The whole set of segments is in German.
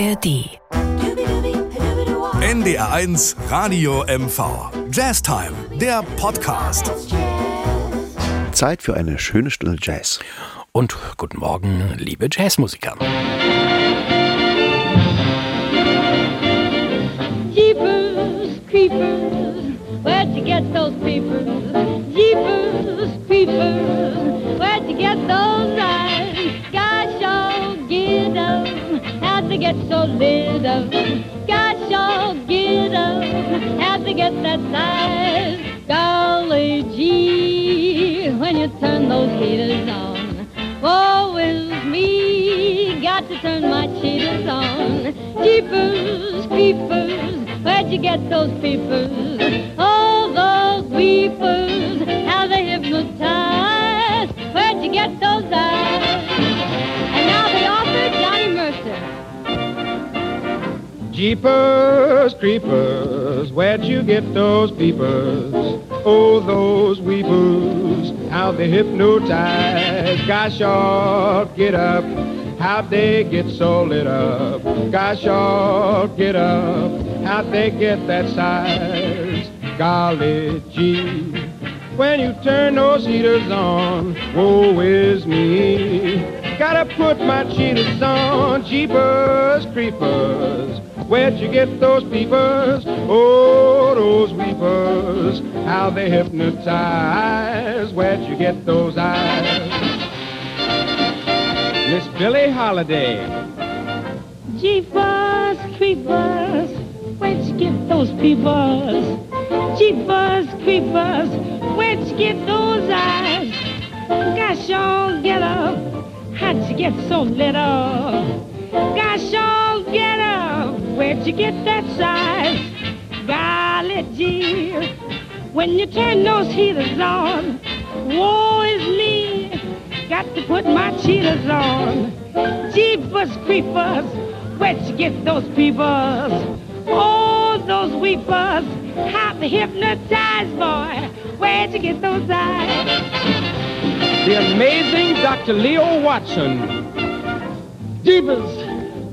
ARD. NDR1 Radio MV. Jazztime, der Podcast. Zeit für eine schöne Stunde Jazz. Und guten Morgen, liebe Jazzmusiker. Lit up? Gosh, oh, get 'em, how'd they get that size? Golly gee, when you turn those heaters on, woe is me, got to turn my cheaters on. Jeepers, creepers, where'd you get those peepers? Oh, those weepers, how they hypnotize. Where'd you get those eyes? Jeepers, creepers, where'd you get those peepers? Oh, those weepers, how they hypnotize. Gosh, oh, get up, how they get so lit up. Gosh, oh, get up, how'd they get that size. Golly gee, when you turn those heaters on, woe is me. Gotta put my cheaters on, jeepers, creepers. Where'd you get those peepers? Oh, those weepers, how they hypnotize. Where'd you get those eyes? Miss Billie Holiday. Jeepers, creepers, where'd you get those peepers? Jeepers, creepers, where'd you get those eyes? Gosh, oh, get up, how'd you get so lit up? Gosh, up, where'd you get that size? Golly gee, when you turn those heaters on, woe is me, got to put my cheaters on. Jeepers, creepers, where'd you get those peepers? Oh, those weepers, how they hypnotize, boy. Where'd you get those eyes? The amazing Dr. Leo Watson. Jeepers,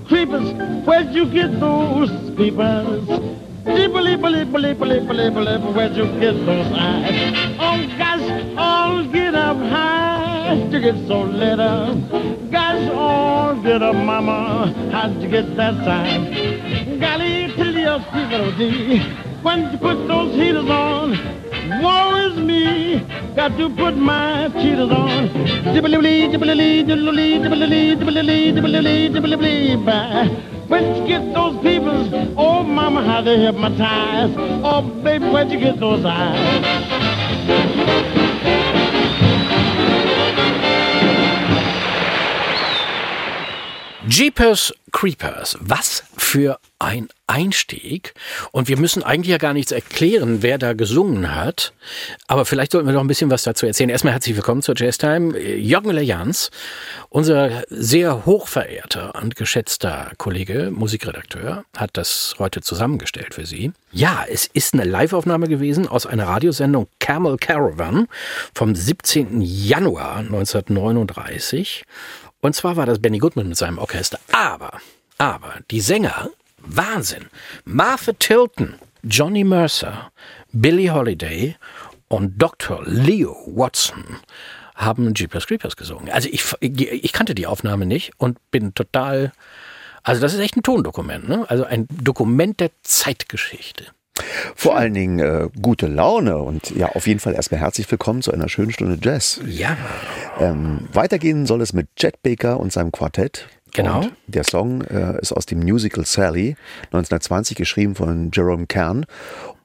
creepers, where'd you get those? Jeeper, leaper, leaper, leaper, leaper, leaper, leaper, where'd you get those eyes? Oh, gosh, oh, get up high to get so lit up. Gosh, oh, get up, mama, how'd you get that size? Golly, till your fever, D. When you put those heaters on, woe is me. Got to put my cheaters on. When you get those peoples, oh mama, how they hypnotize. Oh baby, where'd you get those eyes? Jeepers Creepers. Was für ein Einstieg. Und wir müssen eigentlich ja gar nichts erklären, wer da gesungen hat. Aber vielleicht sollten wir noch ein bisschen was dazu erzählen. Erstmal herzlich willkommen zur Jazztime. Jürgen Lejans, unser sehr hochverehrter und geschätzter Kollege, Musikredakteur, hat das heute zusammengestellt für Sie. Ja, es ist eine Liveaufnahme gewesen aus einer Radiosendung Camel Caravan vom 17. Januar 1939. Und zwar war das Benny Goodman mit seinem Orchester. Aber, aber, die Sänger, Wahnsinn. Martha Tilton, Johnny Mercer, Billie Holiday und Dr. Leo Watson haben Jeepers Creepers gesungen. Also ich, ich kannte die Aufnahme nicht und bin total, also das ist echt ein Tondokument, ne? Also ein Dokument der Zeitgeschichte. Vor allen Dingen äh, gute Laune und ja, auf jeden Fall erstmal herzlich willkommen zu einer schönen Stunde Jazz. Ja. Ähm, weitergehen soll es mit Chet Baker und seinem Quartett. Genau. Und der Song äh, ist aus dem Musical Sally, 1920 geschrieben von Jerome Kern.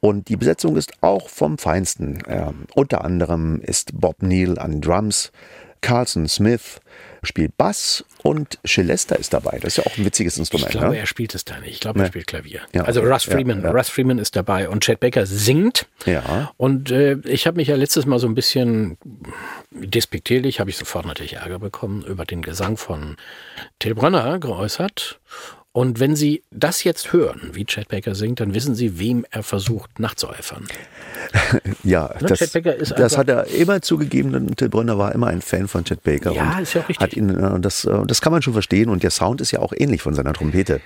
Und die Besetzung ist auch vom Feinsten. Ähm, unter anderem ist Bob Neal an Drums, Carlson Smith spielt Bass und Celesta ist dabei. Das ist ja auch ein witziges Instrument. Ich glaube, ne? er spielt es da nicht. Ich glaube, er Nee. spielt Klavier. Ja. Also Russ Ja, Freeman. ja. Russ Freeman ist dabei und Chet Baker singt. Ja. Und äh, ich habe mich ja letztes Mal so ein bisschen despektierlich, habe ich sofort natürlich Ärger bekommen, über den Gesang von Till Brönner geäußert. Und wenn Sie das jetzt hören, wie Chet Baker singt, dann wissen Sie, wem er versucht nachzueifern. Ja, Ne, das, Chet Baker ist das hat er immer zugegeben. und Till Brönner war immer ein Fan von Chet Baker. Ja, und ist ja auch richtig. Hat ihn, äh, das, äh, das kann man schon verstehen und der Sound ist ja auch ähnlich von seiner Trompete.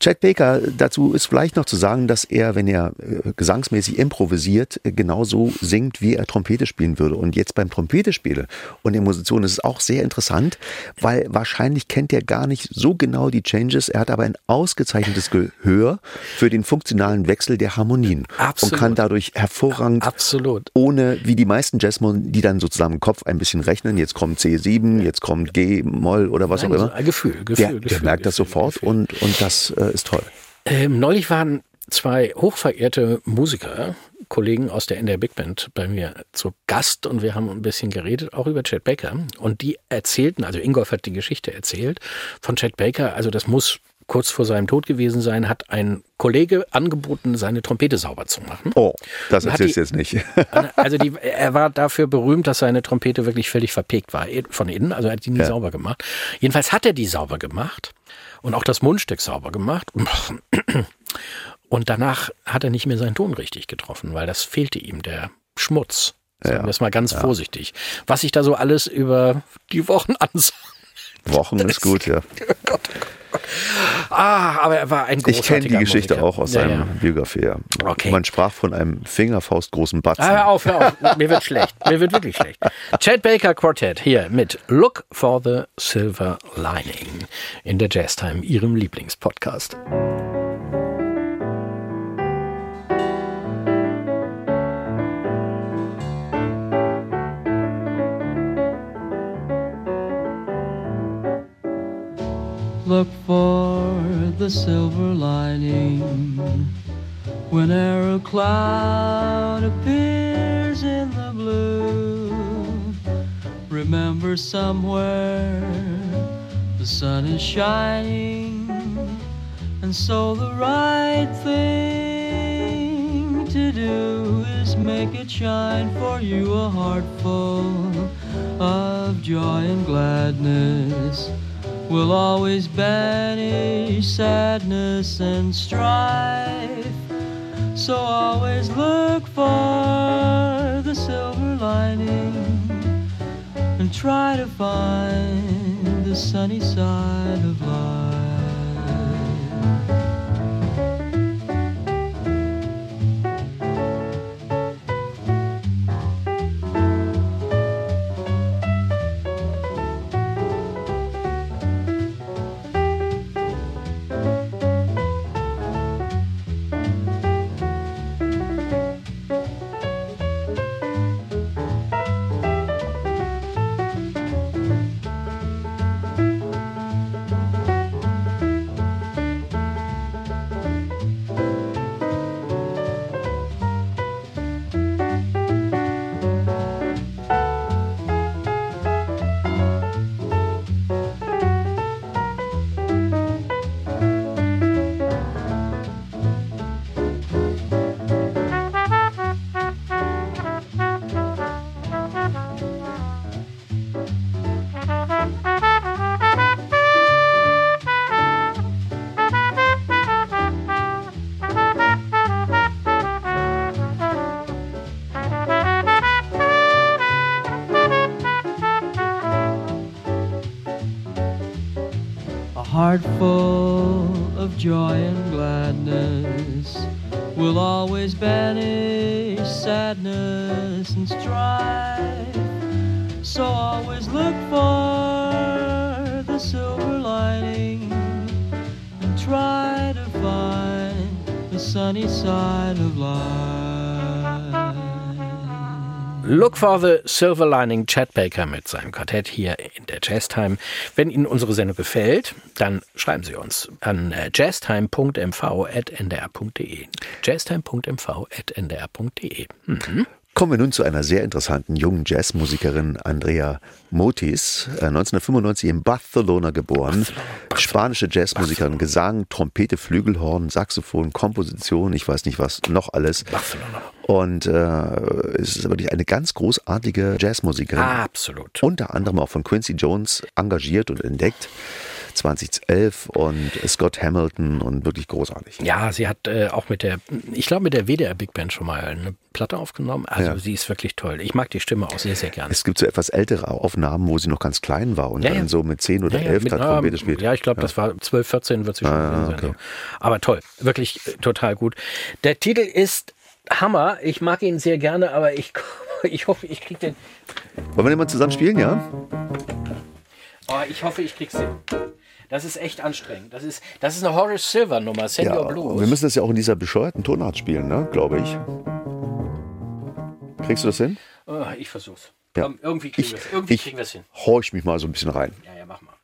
Chet Baker, dazu ist vielleicht noch zu sagen, dass er, wenn er äh, gesangsmäßig improvisiert, genauso singt, wie er Trompete spielen würde. Und jetzt beim Trompete spiele und der Musik ist es auch sehr interessant, weil wahrscheinlich kennt er gar nicht so genau die Changes. Er hat aber ein ausgezeichnetes Gehör für den funktionalen Wechsel der Harmonien Absolut. und kann dadurch hervorragend Absolut. ohne, wie die meisten Jazzmusiker, die dann sozusagen im Kopf ein bisschen rechnen, jetzt kommt C7, jetzt kommt G-Moll oder was Nein, auch so immer. ein Gefühl, Gefühl, der, Gefühl, der merkt das Gefühl, sofort Gefühl. Und, und das äh, ist toll. Ähm, neulich waren zwei hochverehrte Musiker, Kollegen aus der NDR Big Band bei mir zu Gast und wir haben ein bisschen geredet, auch über Chet Baker. Und die erzählten, also Ingolf hat die Geschichte erzählt von Chet Baker, also das muss kurz vor seinem Tod gewesen sein, hat ein Kollege angeboten, seine Trompete sauber zu machen. Oh, das erzählst die- jetzt nicht. Also die, er war dafür berühmt, dass seine Trompete wirklich völlig verpegt war von innen. Also er hat die nie Ja. sauber gemacht. Jedenfalls hat er die sauber gemacht und auch das Mundstück sauber gemacht. Und danach hat er nicht mehr seinen Ton richtig getroffen, weil das fehlte ihm, der Schmutz. Sagen wir es mal ganz vorsichtig. Was sich da so alles über die Wochen ansah. Wochen ist gut, ja. Ah, aber er war ein großartiger Ich kenne die Geschichte Musiker. auch aus ja, seiner ja. Biografie. Ja. Okay. Man sprach von einem fingerfaustgroßen Batzen. Ah, hör auf, hör auf. Mir wird schlecht. Mir wird wirklich schlecht. Chad Baker Quartet hier mit Look for the Silver Lining in der Jazztime, Ihrem Lieblingspodcast. The silver lining whenever a cloud appears in the blue. Remember somewhere the sun is shining, and so the right thing to do is make it shine for you a heart full of joy and gladness will always banish sadness and strife. So always look for the silver lining and try to find the sunny side of life. For the Silver Lining, Chad Baker mit seinem Quartett hier in der Jazztime. Wenn Ihnen unsere Sendung gefällt, dann schreiben Sie uns an äh, jazztime.mv.ndr.de. jazztime.mv.ndr.de. Mhm. Kommen wir nun zu einer sehr interessanten jungen Jazzmusikerin, Andrea Motis, äh, 1995 in Barcelona geboren. Spanische Jazzmusikerin, Gesang, Trompete, Flügelhorn, Saxophon, Komposition, ich weiß nicht was, noch alles. Barcelona. Und äh, es ist wirklich eine ganz großartige Jazzmusikerin. Absolut. Unter anderem auch von Quincy Jones engagiert und entdeckt. 2011 und Scott Hamilton und wirklich großartig. Ja, sie hat äh, auch mit der, ich glaube mit der WDR Big Band schon mal eine Platte aufgenommen. Also Ja. sie ist wirklich toll. Ich mag die Stimme auch sehr, sehr gerne. Es gibt so etwas ältere Aufnahmen, wo sie noch ganz klein war und Ja, dann ja. so mit 10 oder 11 mit, dann ah, Trompete spielt. Ja, ich glaube, das war 12, 14 wird sie schon Ah, sein. okay. Aber toll, wirklich äh, total gut. Der Titel ist Hammer. Ich mag ihn sehr gerne, aber ich, ich hoffe, ich krieg den. Wollen wir den mal zusammen spielen, ja? Oh, ich hoffe, ich krieg's hin. Das ist echt anstrengend. Das ist, das ist eine Horace Silver Nummer, Senior ja. Blues. Wir müssen das ja auch in dieser bescheuerten Tonart spielen, ne? glaube ich. Kriegst du das hin? Oh, ich versuch's. Ja. Komm, irgendwie kriegen wir es hin. horch mich mal so ein bisschen rein. Ja, ja, mach mal.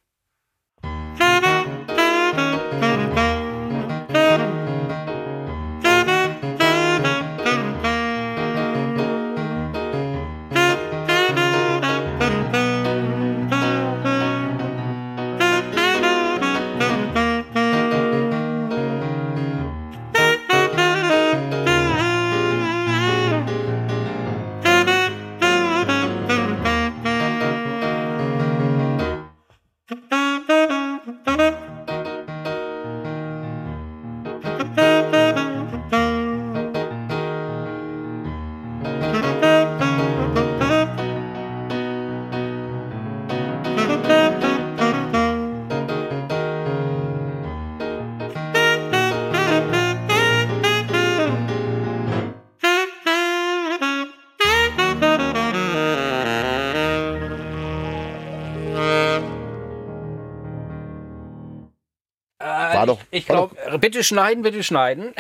Ich glaube, bitte schneiden, bitte schneiden.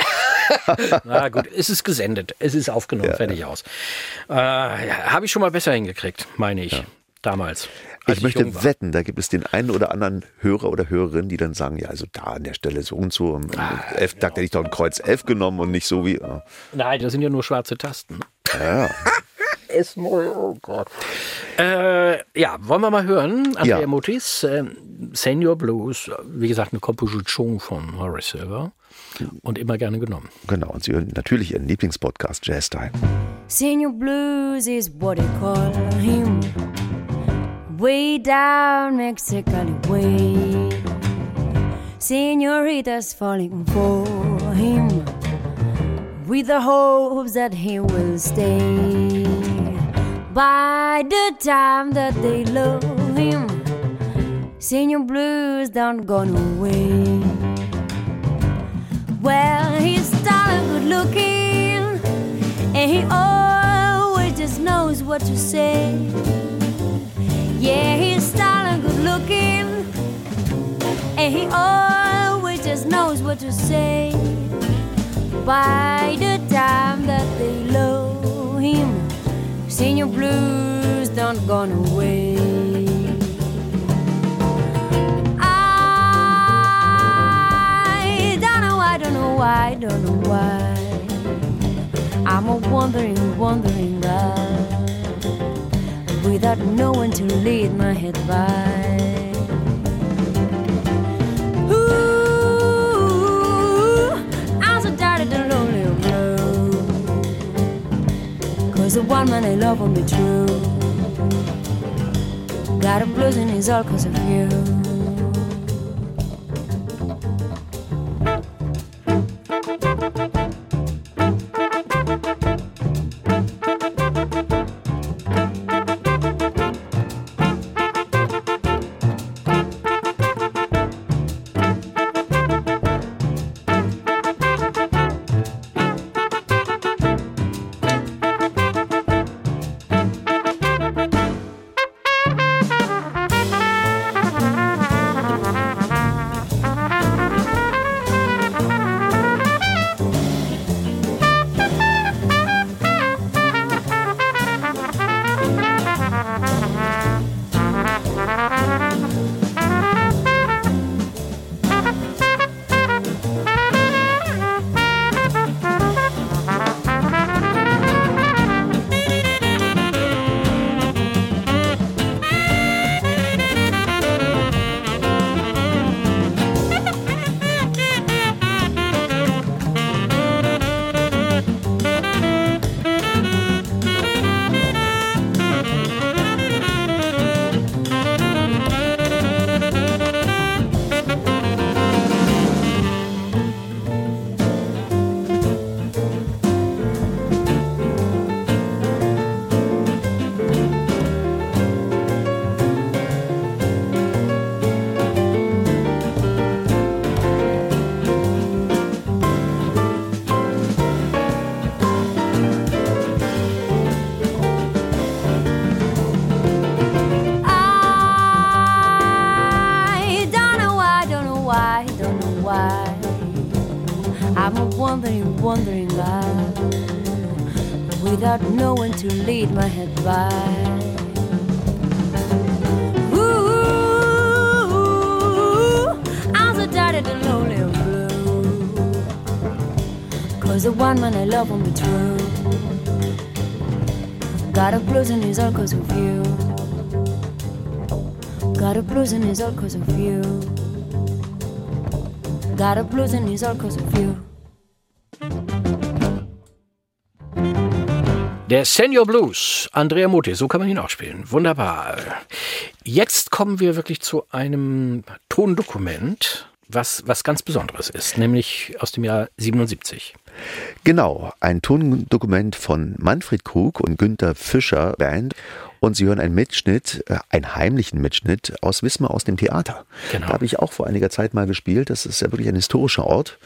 Na gut, es ist gesendet, es ist aufgenommen, fertig aus. Äh, ja, Habe ich schon mal besser hingekriegt, meine ich. Damals. als Ich möchte wetten, da gibt es den einen oder anderen Hörer oder Hörerin, die dann sagen, ja, also da an der Stelle so und so. Und Ah, F, da hätte ich doch ein Kreuz F genommen und nicht so wie. äh, Nein, das sind ja nur schwarze Tasten. Ja, Ist neu, oh Gott. Äh, ja, wollen wir mal hören, Andrea Ja. Mutis, äh, Senior Blues, wie gesagt, eine Komposition von Horace Silver und immer gerne genommen. genau. Und Sie hören natürlich Ihren Lieblingspodcast Jazz Time. Senior Blues is what they call him. Way down Mexican way. Senoritas falling for him. With the hopes that he will stay. By the time that they love him, Senior Blues don't gone away. Well, he's darn good looking, and he always just knows what to say. Yeah, he's darn good looking, and he always just knows what to say. By the time that they love him, senior blues don't gone away. I don't know, I don't know why, don't know why. I'm a wandering, wandering guy without no one to lead my head by. The one man I love won't be true. Got blues and it's all cause of you. True. Got a blues and it's all cause of you. Got a blues and it's all cause of you. Got a blues and it's all cause of you. Der Senior Blues, Andrea Muti, so kann man ihn auch spielen. Wunderbar. Jetzt kommen wir wirklich zu einem Tondokument, was was ganz Besonderes ist, nämlich aus dem Jahr 77. Genau, ein Tondokument von Manfred Krug und Günther Fischer Band. Und Sie hören einen Mitschnitt, äh, einen heimlichen Mitschnitt aus Wismar aus dem Theater. Genau. Da habe ich auch vor einiger Zeit mal gespielt. Das ist ja wirklich ein historischer Ort.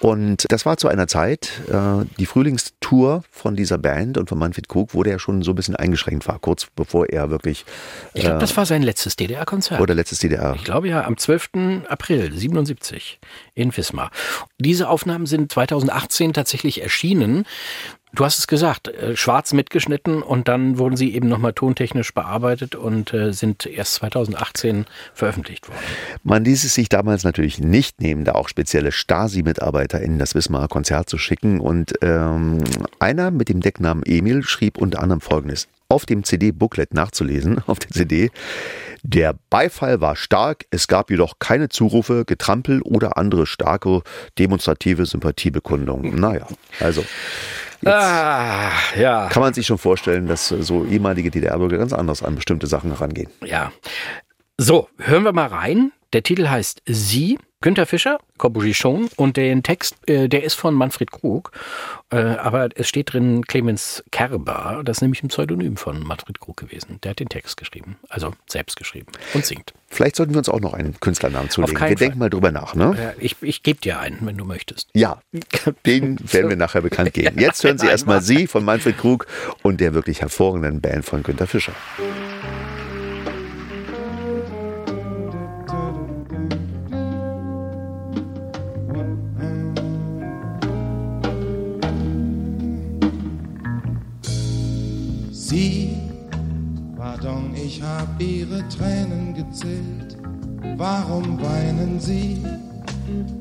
Und das war zu einer Zeit, äh, die Frühlingstour von dieser Band und von Manfred Krug, wo der schon so ein bisschen eingeschränkt war, kurz bevor er wirklich, Ich glaube, das war sein letztes DDR-Konzert. oder letztes DDR. Ich glaube ja, am 12. April 77 in Wismar. Diese Aufnahmen sind 2018 tatsächlich erschienen. Du hast es gesagt, äh, schwarz mitgeschnitten und dann wurden sie eben nochmal tontechnisch bearbeitet und äh, sind erst 2018 veröffentlicht worden. Man ließ es sich damals natürlich nicht nehmen, da auch spezielle Stasi-Mitarbeiter in das Wismarer Konzert zu schicken. Und ähm, einer mit dem Decknamen Emil schrieb unter anderem Folgendes. Auf dem CD-Booklet nachzulesen, auf der CD. Der Beifall war stark, es gab jedoch keine Zurufe, Getrampel oder andere starke demonstrative Sympathiebekundungen. Naja, also jetzt Ah, ja. kann man sich schon vorstellen, dass äh, so ehemalige DDR-Bürger ganz anders an bestimmte Sachen herangehen. Ja. So, hören wir mal rein. Der Titel heißt Sie, Günter Fischer, Composition und den Text, äh, der ist von Manfred Krug, äh, aber es steht drin Clemens Kerber, das ist nämlich ein Pseudonym von Manfred Krug gewesen. Der hat den Text geschrieben, also selbst geschrieben und singt. Vielleicht sollten wir uns auch noch einen Künstlernamen zulegen. Wir Fall. denken mal drüber nach, ne? Äh, ich ich gebe dir einen, wenn du möchtest. Ja, den werden wir nachher bekannt geben. Jetzt hören Sie erstmal Sie von Manfred Krug und der wirklich hervorragenden Band von Günter Fischer. Sie, pardon, ich hab Ihre Tränen gezählt. Warum weinen Sie?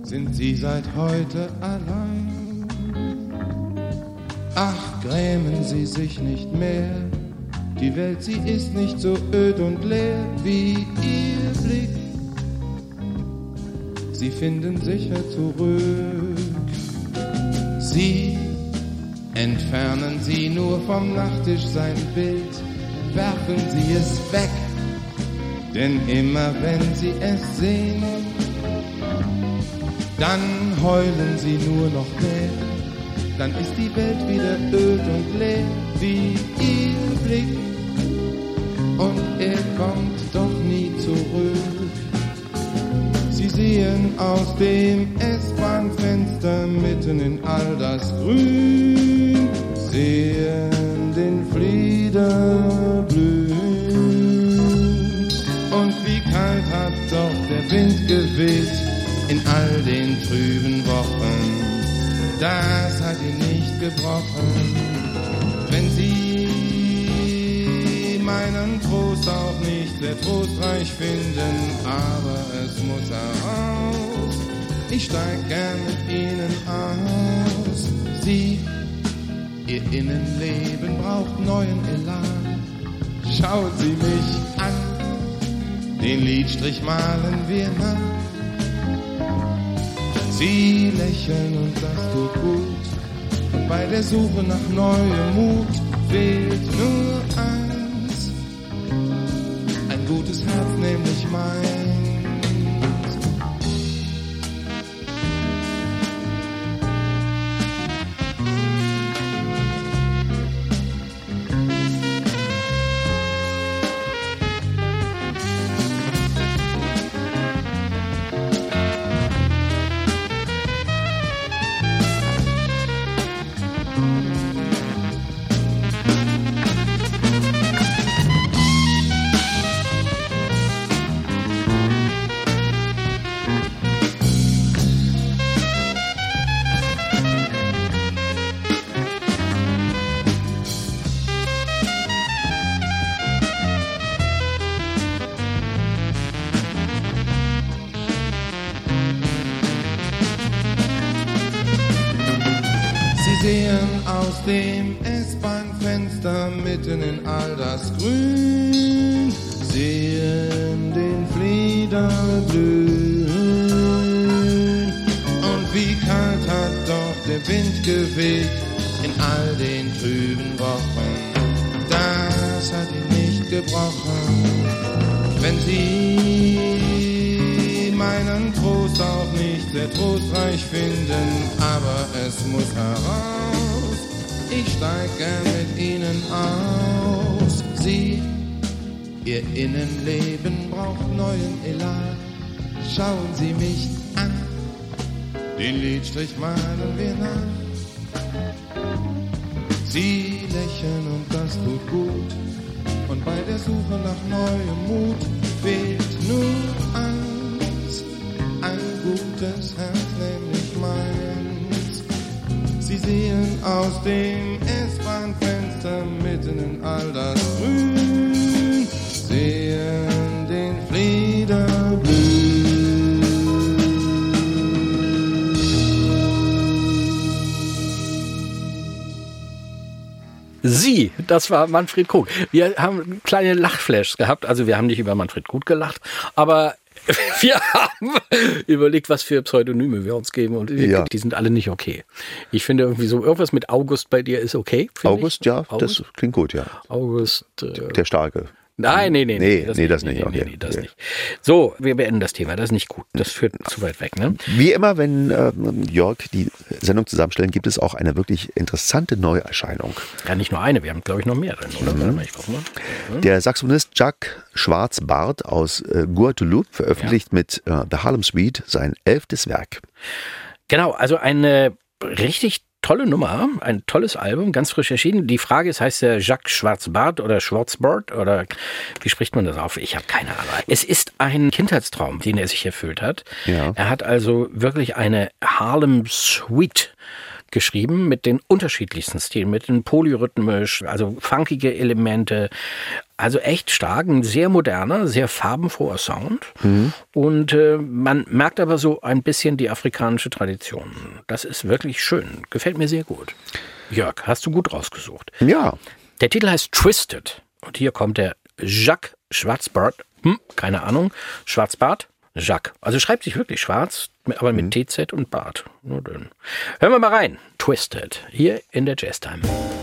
Sind Sie seit heute allein? Ach, grämen Sie sich nicht mehr. Die Welt, sie ist nicht so öd und leer wie Ihr Blick. Sie finden sicher zurück. Sie Entfernen Sie nur vom Nachttisch sein Bild, werfen Sie es weg, denn immer wenn Sie es sehen, dann heulen Sie nur noch mehr, dann ist die Welt wieder öd und leer wie Ihr Blick. Und er kommt doch sehen aus dem S-Bahn-Fenster mitten in all das Grün, sehen den Flieder blühen. Und wie kalt hat doch der Wind geweht in all den trüben Wochen. Das hat ihn nicht gebrochen, Trost auch nicht sehr trostreich finden, aber es muss heraus. Ich steig gern mit Ihnen aus. Sie, Ihr Innenleben braucht neuen Elan. Schauen Sie mich an, den Lidstrich malen wir nach. Sie lächeln und das tut gut. Und bei der Suche nach neuem Mut fehlt nur eins. Ein gutes Herz, nämlich meins. Das Grün, sehen den Flieder blühen. Und wie kalt hat doch der Wind geweht in all den trüben Wochen. Das hat ihn nicht gebrochen, wenn sie meinen Trost auch nicht sehr trostreich finden, aber es muss heraus. Ich steig gern mit ihnen aus. Sie, ihr Innenleben braucht neuen Elan. Schauen Sie mich an, den Lidstrich malen wir nach. Sie lächeln und das tut gut. Und bei der Suche nach neuem Mut fehlt nur eins, ein gutes Herz, nämlich meins. Sie sehen aus dem S-Bahn-Fenster Sie, das war Manfred Krug. Wir haben kleine Lachflashs gehabt. Also wir haben nicht über Manfred Krug gelacht, aber wir haben überlegt, was für Pseudonyme wir uns geben und Ja. die sind alle nicht okay. Ich finde irgendwie so irgendwas mit August bei dir ist okay. August, ich. ja, August, das klingt gut, ja. August. Äh, Der Starke. Nein, nee, nee, Nee, nee, das nicht, Nee, okay. nee, das Nee. nicht. So, wir beenden das Thema. Das ist nicht gut. Das führt zu weit weg, ne? Wie immer, wenn ähm, Jörg die Sendung zusammenstellen, gibt es auch eine wirklich interessante Neuerscheinung. Ja, nicht nur eine. Wir haben, glaube ich, noch mehr drin, oder? Mhm. Mal, mal. Der Saxophonist Jack Schwarzbart aus äh, Guadeloupe veröffentlicht mit äh, The Harlem Suite sein elftes Werk. Genau, also eine richtig tolle Nummer, ein tolles Album, ganz frisch erschienen. Die Frage ist, heißt der Jacques Schwarzbart oder Schwarzbart oder wie spricht man das auf? Ich habe keine Ahnung. Es ist ein Kindheitstraum, den er sich erfüllt hat. Ja. Er hat also wirklich eine Harlem Suite geschrieben mit den unterschiedlichsten Stilen, mit den polyrhythmisch, also funkige Elemente, also echt stark, ein sehr moderner, sehr farbenfroher Sound. Und äh, man merkt aber so ein bisschen die afrikanische Tradition. Das ist wirklich schön, gefällt mir sehr gut. Jörg, hast du gut rausgesucht. Ja, Der Titel heißt Twisted. Und hier kommt der Jacques Schwarzbart. Hm, keine Ahnung. Schwarzbart? Jacques. Also schreibt sich wirklich schwarz, aber mit TZ und Bart. Nur dünn. Hören wir mal rein. Twisted. Hier in der Jazztime. Twisted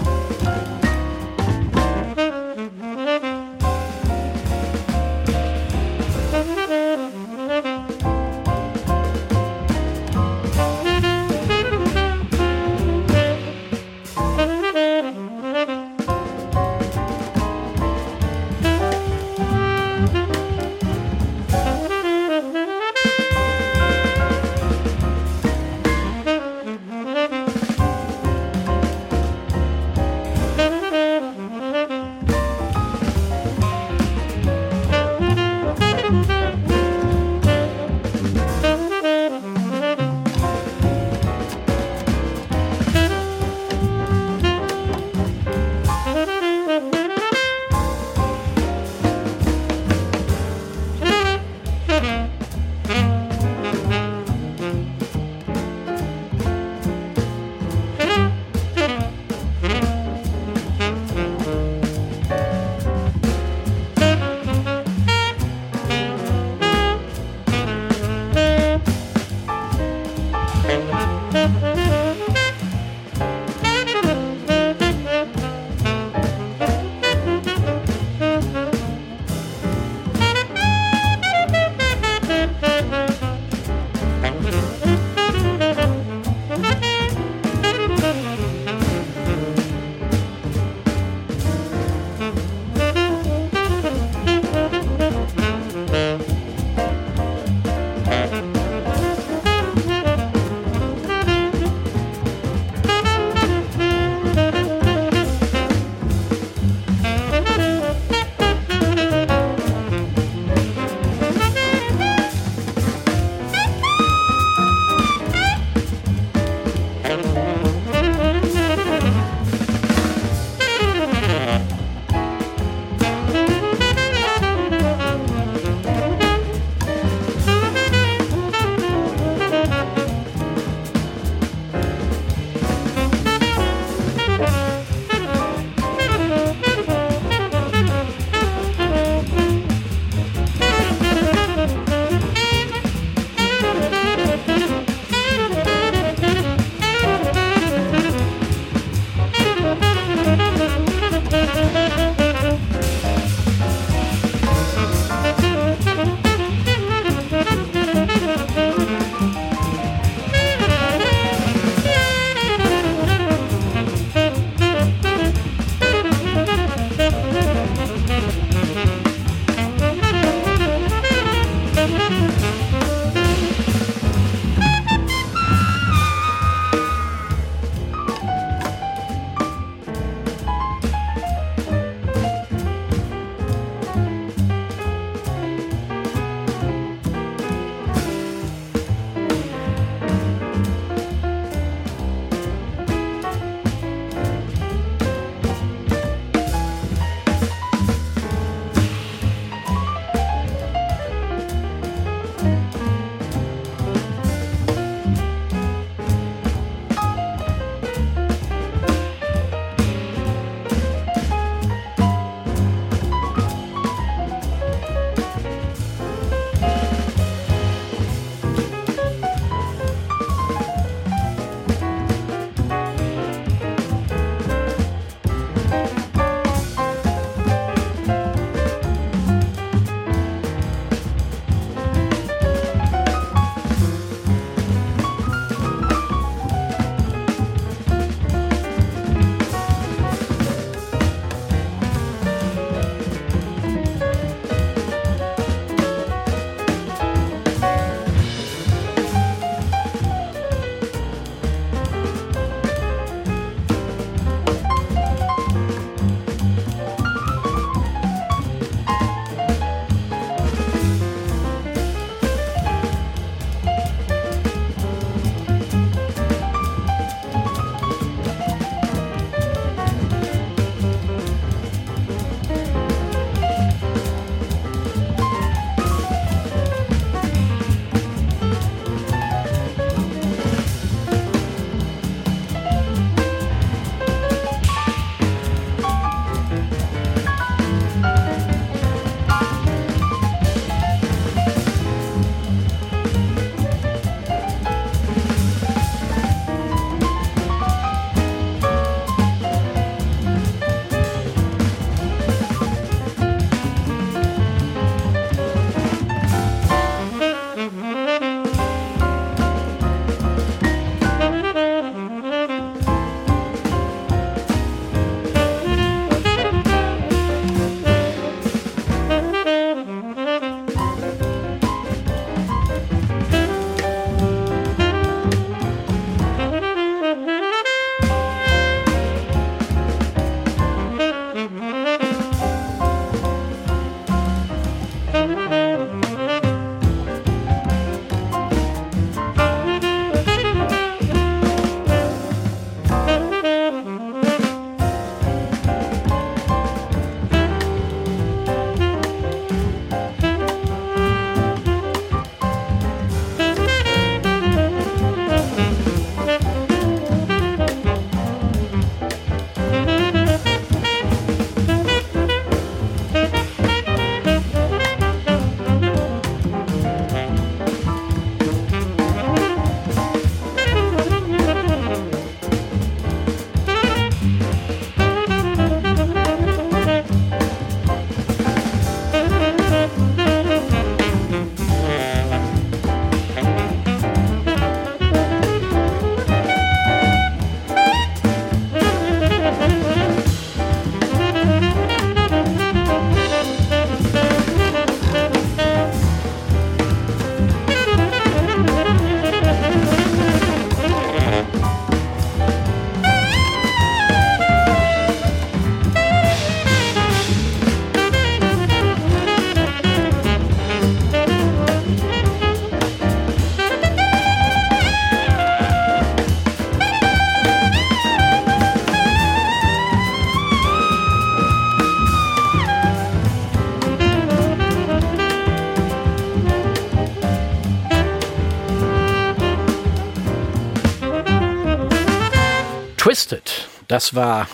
das war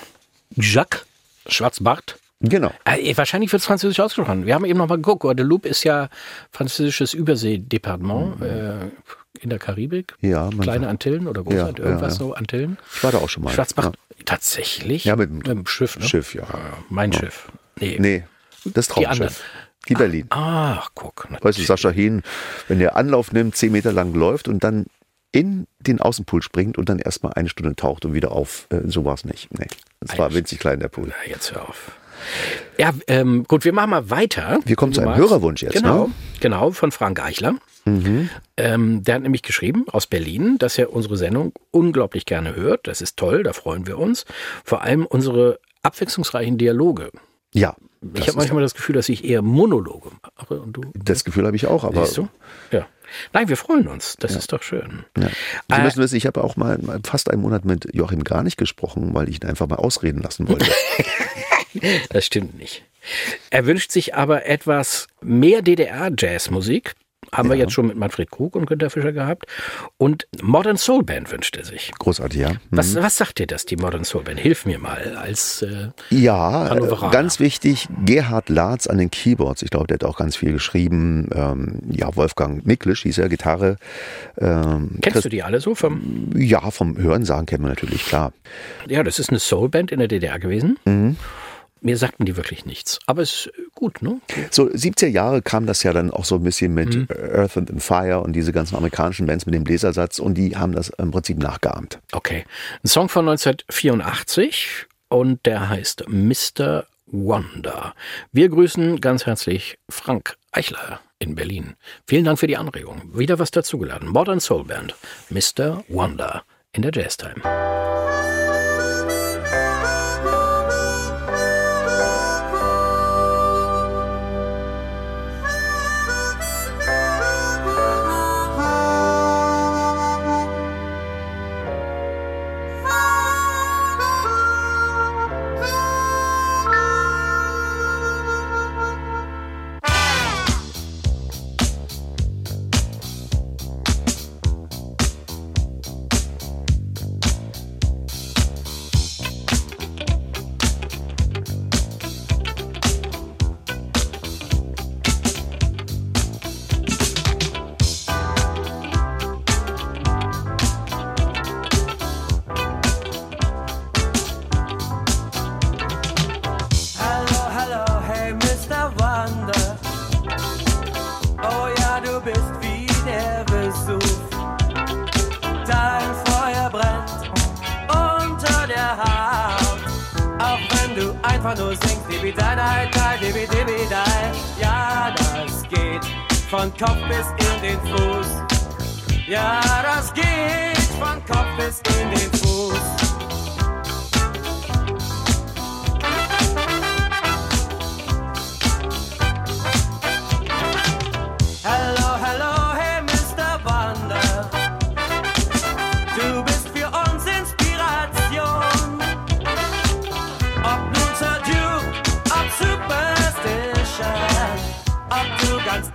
Jacques Schwarzbart. Genau. Äh, wahrscheinlich wird es französisch ausgesprochen. Wir haben eben noch mal geguckt. Guadeloupe ist ja französisches Überseedepartement äh, in der Karibik. Mhm. Ja, Kleine Antillen oder große Ja, Antillen, irgendwas ja, ja. so, Antillen. Ich war da auch schon mal. Schwarzbach, tatsächlich? Ja, mit dem- dem Schiff, ne? Schiff, ja. Mein Schiff. Nee. Nee, das Die. Traumschiff. Die Berlin. Ach, guck. na, Weißt du, Sascha Hehn, wenn der Anlauf nimmt, zehn Meter lang läuft und dann in den Außenpool springt und dann erstmal eine Stunde taucht und wieder auf. Äh, so war es nicht. Nee, es war winzig klein, der Pool. na, jetzt hör auf. Ja, ähm, gut, wir machen mal weiter. Wir kommen zu einem magst. Hörerwunsch jetzt, Genau, ne? genau, von Frank Eichler. Ähm, der hat nämlich geschrieben aus Berlin, dass er unsere Sendung unglaublich gerne hört. Das ist toll, da freuen wir uns. Vor allem unsere abwechslungsreichen Dialoge. Ja. ich habe manchmal das Gefühl, dass ich eher Monologe mache und du. Das Gefühl habe ich auch, aber Siehst du? Ja. Nein, wir freuen uns. Das ist doch schön. Ja. Sie Äh, müssen wissen, ich habe auch mal mal fast einen Monat mit Joachim gar nicht gesprochen, weil ich ihn einfach mal ausreden lassen wollte. Das stimmt nicht. Er wünscht sich aber etwas mehr DDR-Jazzmusik. Haben wir Ja. jetzt schon mit Manfred Krug und Günter Fischer gehabt. Und Modern Soul Band wünscht er sich. Großartig, ja. Was, was sagt dir das, die Modern Soul Band? Hilf mir mal als äh, Ja, Hannoveraner. ganz wichtig, Gerhard Latz an den Keyboards. Ich glaube, der hat auch ganz viel geschrieben. Ähm, ja, Wolfgang Miklisch hieß er, Gitarre. Ähm, Kennst Chris- du die alle so vom? Ja, vom Hörensagen kennen wir natürlich, klar. Ja, das ist eine Soulband in der DDR gewesen. Mhm. Mir sagten die wirklich nichts. Aber es ist gut, ne? So 70er Jahre kam das ja dann auch so ein bisschen mit Mhm. Earth and Fire und diese ganzen amerikanischen Bands mit dem Bläsersatz und die haben das im Prinzip nachgeahmt. Okay. Ein Song von 1984 und der heißt Mr. Wonder. Wir grüßen ganz herzlich Frank Eichler in Berlin. Vielen Dank für die Anregung. Wieder was dazugeladen. Modern Soul Band. Mr. Wonder in der Jazz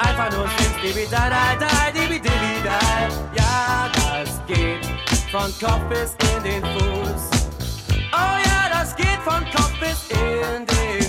einfach nur singst, dibi da da da, dibi dibi da. Ja, das geht von Kopf bis in den Fuß. Oh ja, das geht von Kopf bis in den Fuß.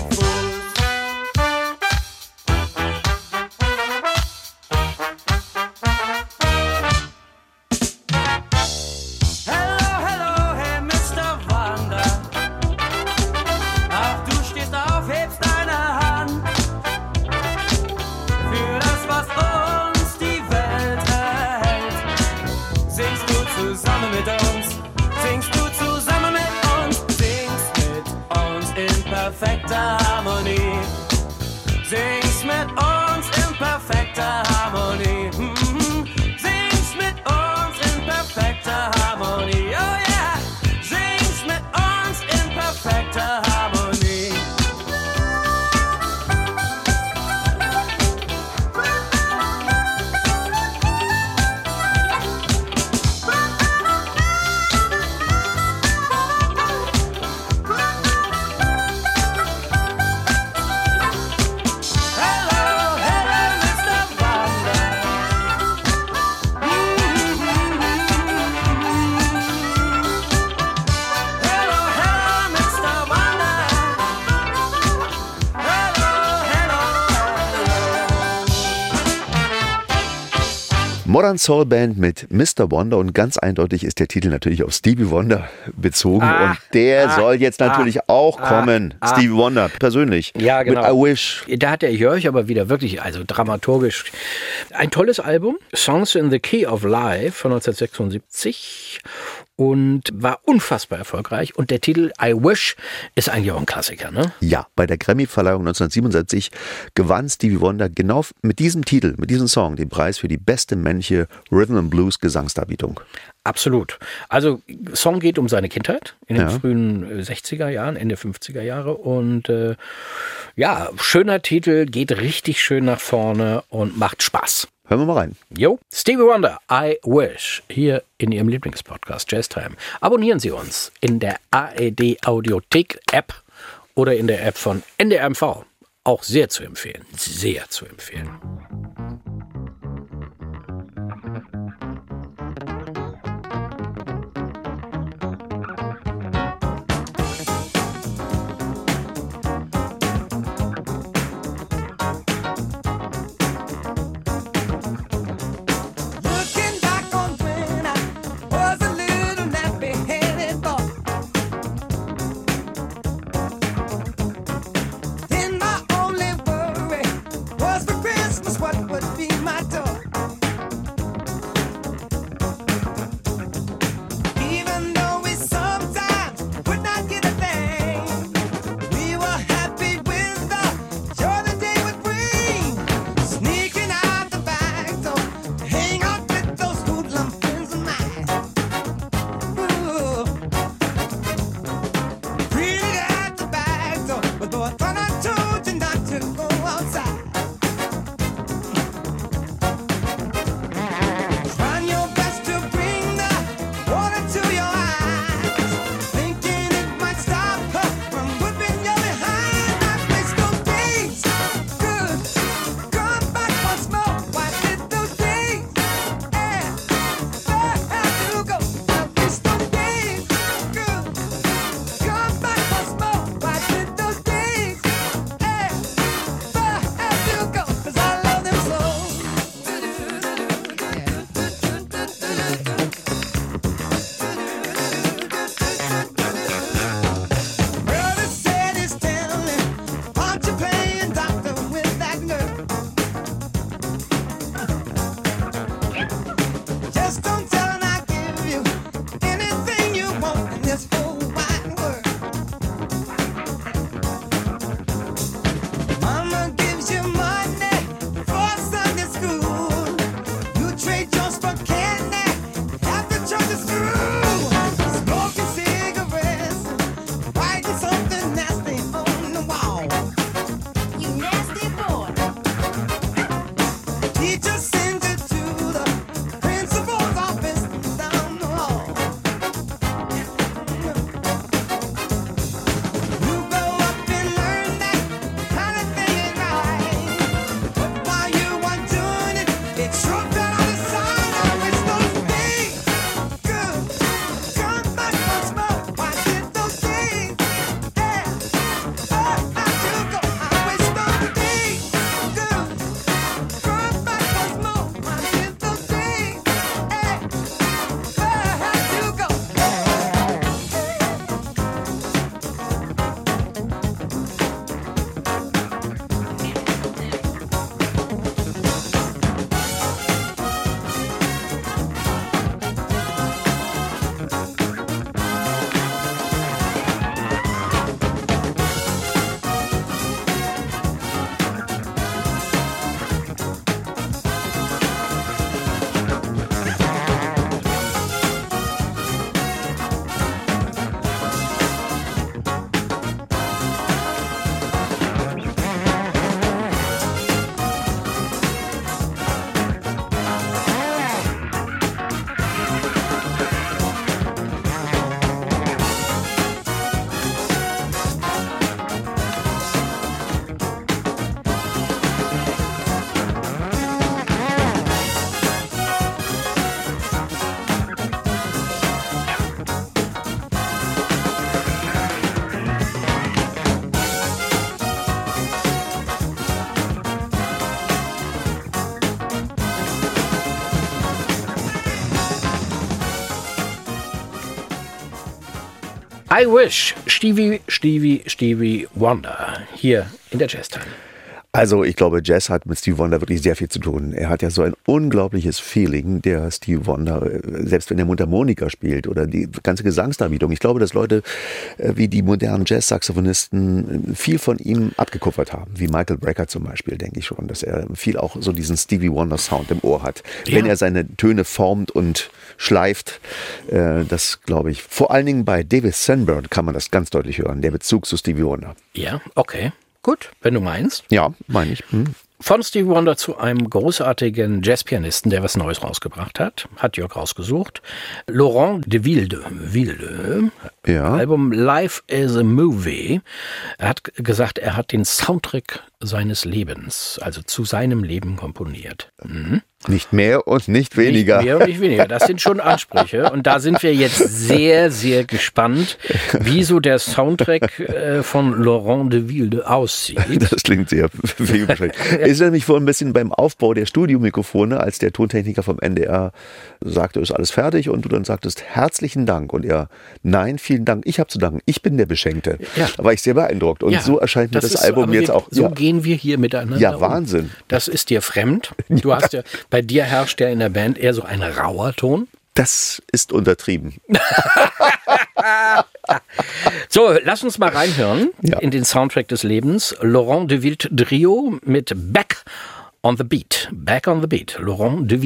Modern Soul Band mit Mr. Wonder und ganz eindeutig ist der Titel natürlich auf Stevie Wonder bezogen Ah, und der ah, soll jetzt natürlich ah, auch ah, kommen. ah. Stevie Wonder persönlich. Ja, genau. Mit I Wish. Da hat der Jörg aber wieder wirklich, also dramaturgisch, ein tolles Album. Songs in the Key of Life von 1976 und war unfassbar erfolgreich. Und der Titel I Wish ist eigentlich auch ein Klassiker, ne? Ja, bei der Grammy-Verleihung 1977 gewann Stevie Wonder genau mit diesem Titel, mit diesem Song, den Preis für die beste männliche Rhythm and Blues Gesangsdarbietung. Absolut. Also Song geht um seine Kindheit in den ja. frühen äh, 60er Jahren, Ende 50er Jahre und äh, ja, schöner Titel, geht richtig schön nach vorne und macht Spaß. Hören wir mal rein. Jo, Stevie Wonder, I Wish, hier in Ihrem Lieblingspodcast Jazz Time. Abonnieren Sie uns in der AED Audiothek App oder in der App von NDRMV. Auch sehr zu empfehlen, sehr zu empfehlen. I Wish, Stevie, Stevie, Stevie Wonder, hier in der Jazz Time. Also ich glaube, Jazz hat mit Steve Wonder wirklich sehr viel zu tun. Er hat ja so ein unglaubliches Feeling, der Steve Wonder, äh, selbst wenn er Mundharmonika spielt oder die ganze Gesangsdarbietung. Ich glaube, dass Leute äh, wie die modernen Jazz-Saxophonisten äh, viel von ihm abgekupfert haben, wie Michael Brecker zum Beispiel, denke ich schon, dass er viel auch so diesen Stevie Wonder-Sound im Ohr hat. Ja. Wenn er seine Töne formt und schleift, das glaube ich. Vor allen Dingen bei David Sanborn kann man das ganz deutlich hören, der Bezug zu Stevie Wonder. Ja, okay. Gut, wenn du meinst. Ja, meine ich. Hm. Von Stevie Wonder zu einem großartigen Jazzpianisten, der was Neues rausgebracht hat, hat Jörg rausgesucht. Laurent de Wilde, Wilde Ja. Album Life is a Movie. Er hat gesagt, er hat den Soundtrack seines Lebens, also zu seinem Leben komponiert. Mhm. Nicht mehr und nicht weniger. Nicht mehr und nicht weniger. Das sind schon Ansprüche. Und da sind wir jetzt sehr, sehr gespannt, wie so der Soundtrack äh, von Laurent de Wilde aussieht. Das klingt sehr vielversprechend. Ist nämlich vor ein bisschen beim Aufbau der Studiomikrofone, als der Tontechniker vom NDR sagte, ist alles fertig und du dann sagtest, herzlichen Dank. Und er, nein, vielen Dank, ich habe zu danken, ich bin der Beschenkte. Ja. Da war ich sehr beeindruckt. Und Ja, so erscheint mir das, so, Album aber jetzt wir, auch. So ja, gehen wir hier miteinander. Ja, um. Wahnsinn. Das ist dir fremd. Du hast ja, bei dir herrscht ja in der Band eher so ein rauer Ton. das ist untertrieben. So, lass uns mal reinhören Ja. in den Soundtrack des Lebens. Laurent de Wild Trio mit Back on the Beat. Back on the Beat. Laurent de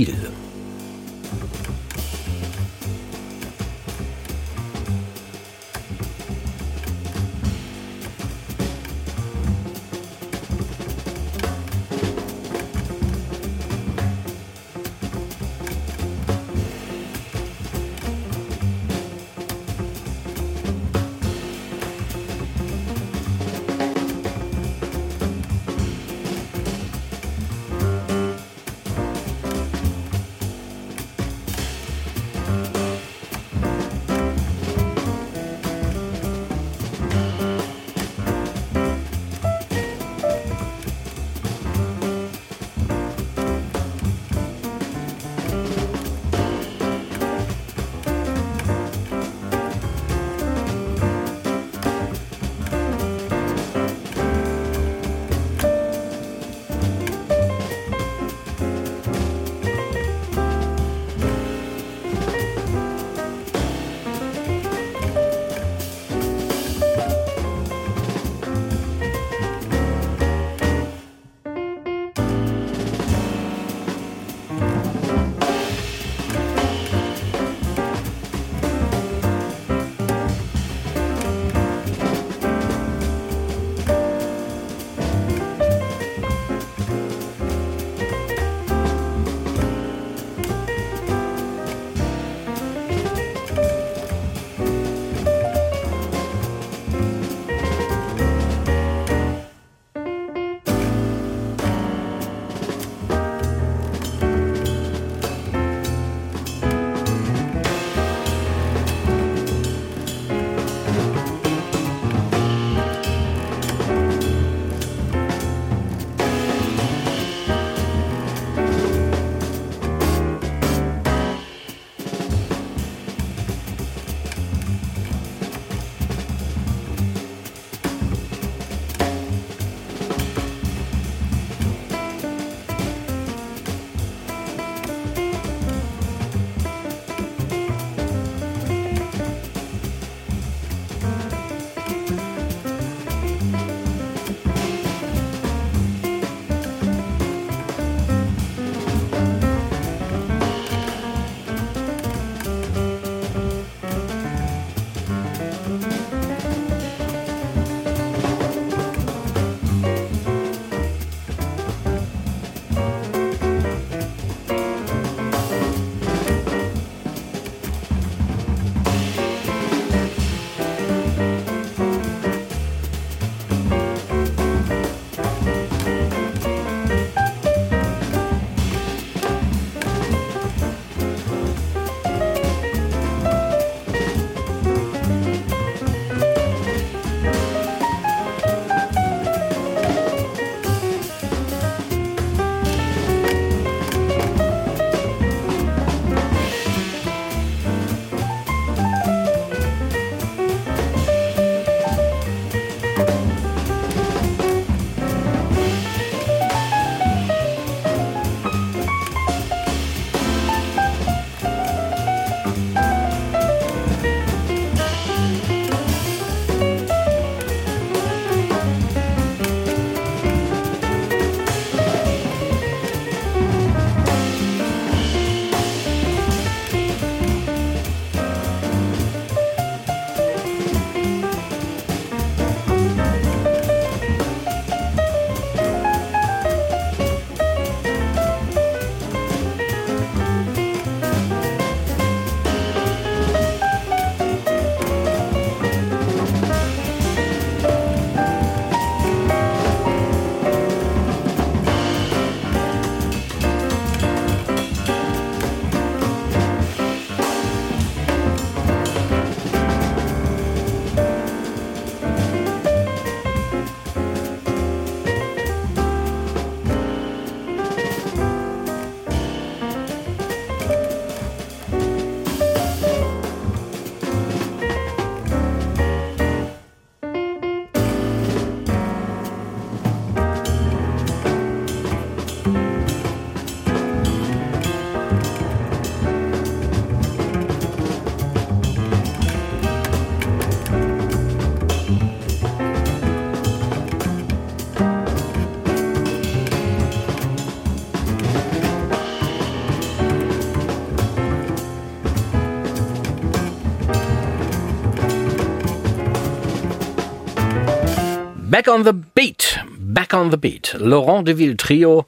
on the Beat. Back on the Beat. Laurent Deville Trio.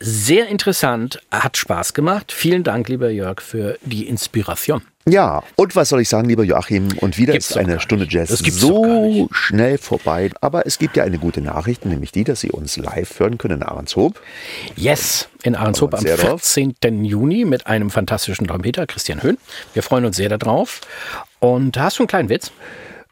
Sehr interessant. Hat Spaß gemacht. Vielen Dank, lieber Jörg, für die Inspiration. Ja, und was soll ich sagen, lieber Joachim? Und wieder Gibt's ist eine Stunde. Jazz so schnell vorbei. Aber es gibt ja eine gute Nachricht, nämlich die, dass Sie uns live hören können in Ahrenshoop. Yes, in Ahrenshoop am Sehr drauf. 14. Juni mit einem fantastischen Trompeter, Christian Höhn. Wir freuen uns sehr darauf. Und hast du einen kleinen Witz?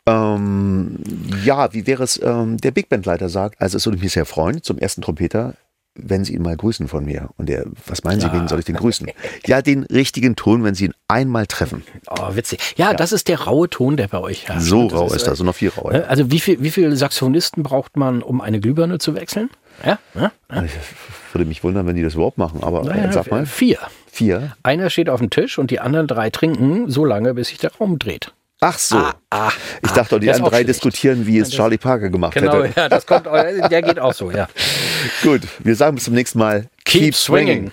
Ähm, ja, wie wäre es, ähm, der Big Band-Leiter sagt, also es würde mich sehr freuen, zum ersten Trompeter, wenn Sie ihn mal grüßen von mir. Und der, was meinen Sie, wen soll ich denn grüßen? Ja, den richtigen Ton, wenn Sie ihn einmal treffen. Oh, witzig. Ja, das ist der raue Ton, der bei euch herrscht. So Das rau ist äh, das und noch viel rauer. ne? Also wie viel, wie viele Saxophonisten braucht man, um eine Glühbirne zu wechseln? Ja? ja? Ich würde mich wundern, wenn die das überhaupt machen, aber Naja, sag mal, Vier. vier. Einer steht auf dem Tisch und die anderen drei trinken so lange, bis sich der Raum dreht. Ach so. ah, ich dachte, die das ist anderen drei schlecht. diskutieren, wie es Charlie Parker gemacht Genau, hätte. ja, das kommt, der geht auch so, ja. Gut, wir sagen bis zum nächsten Mal. Keep swinging.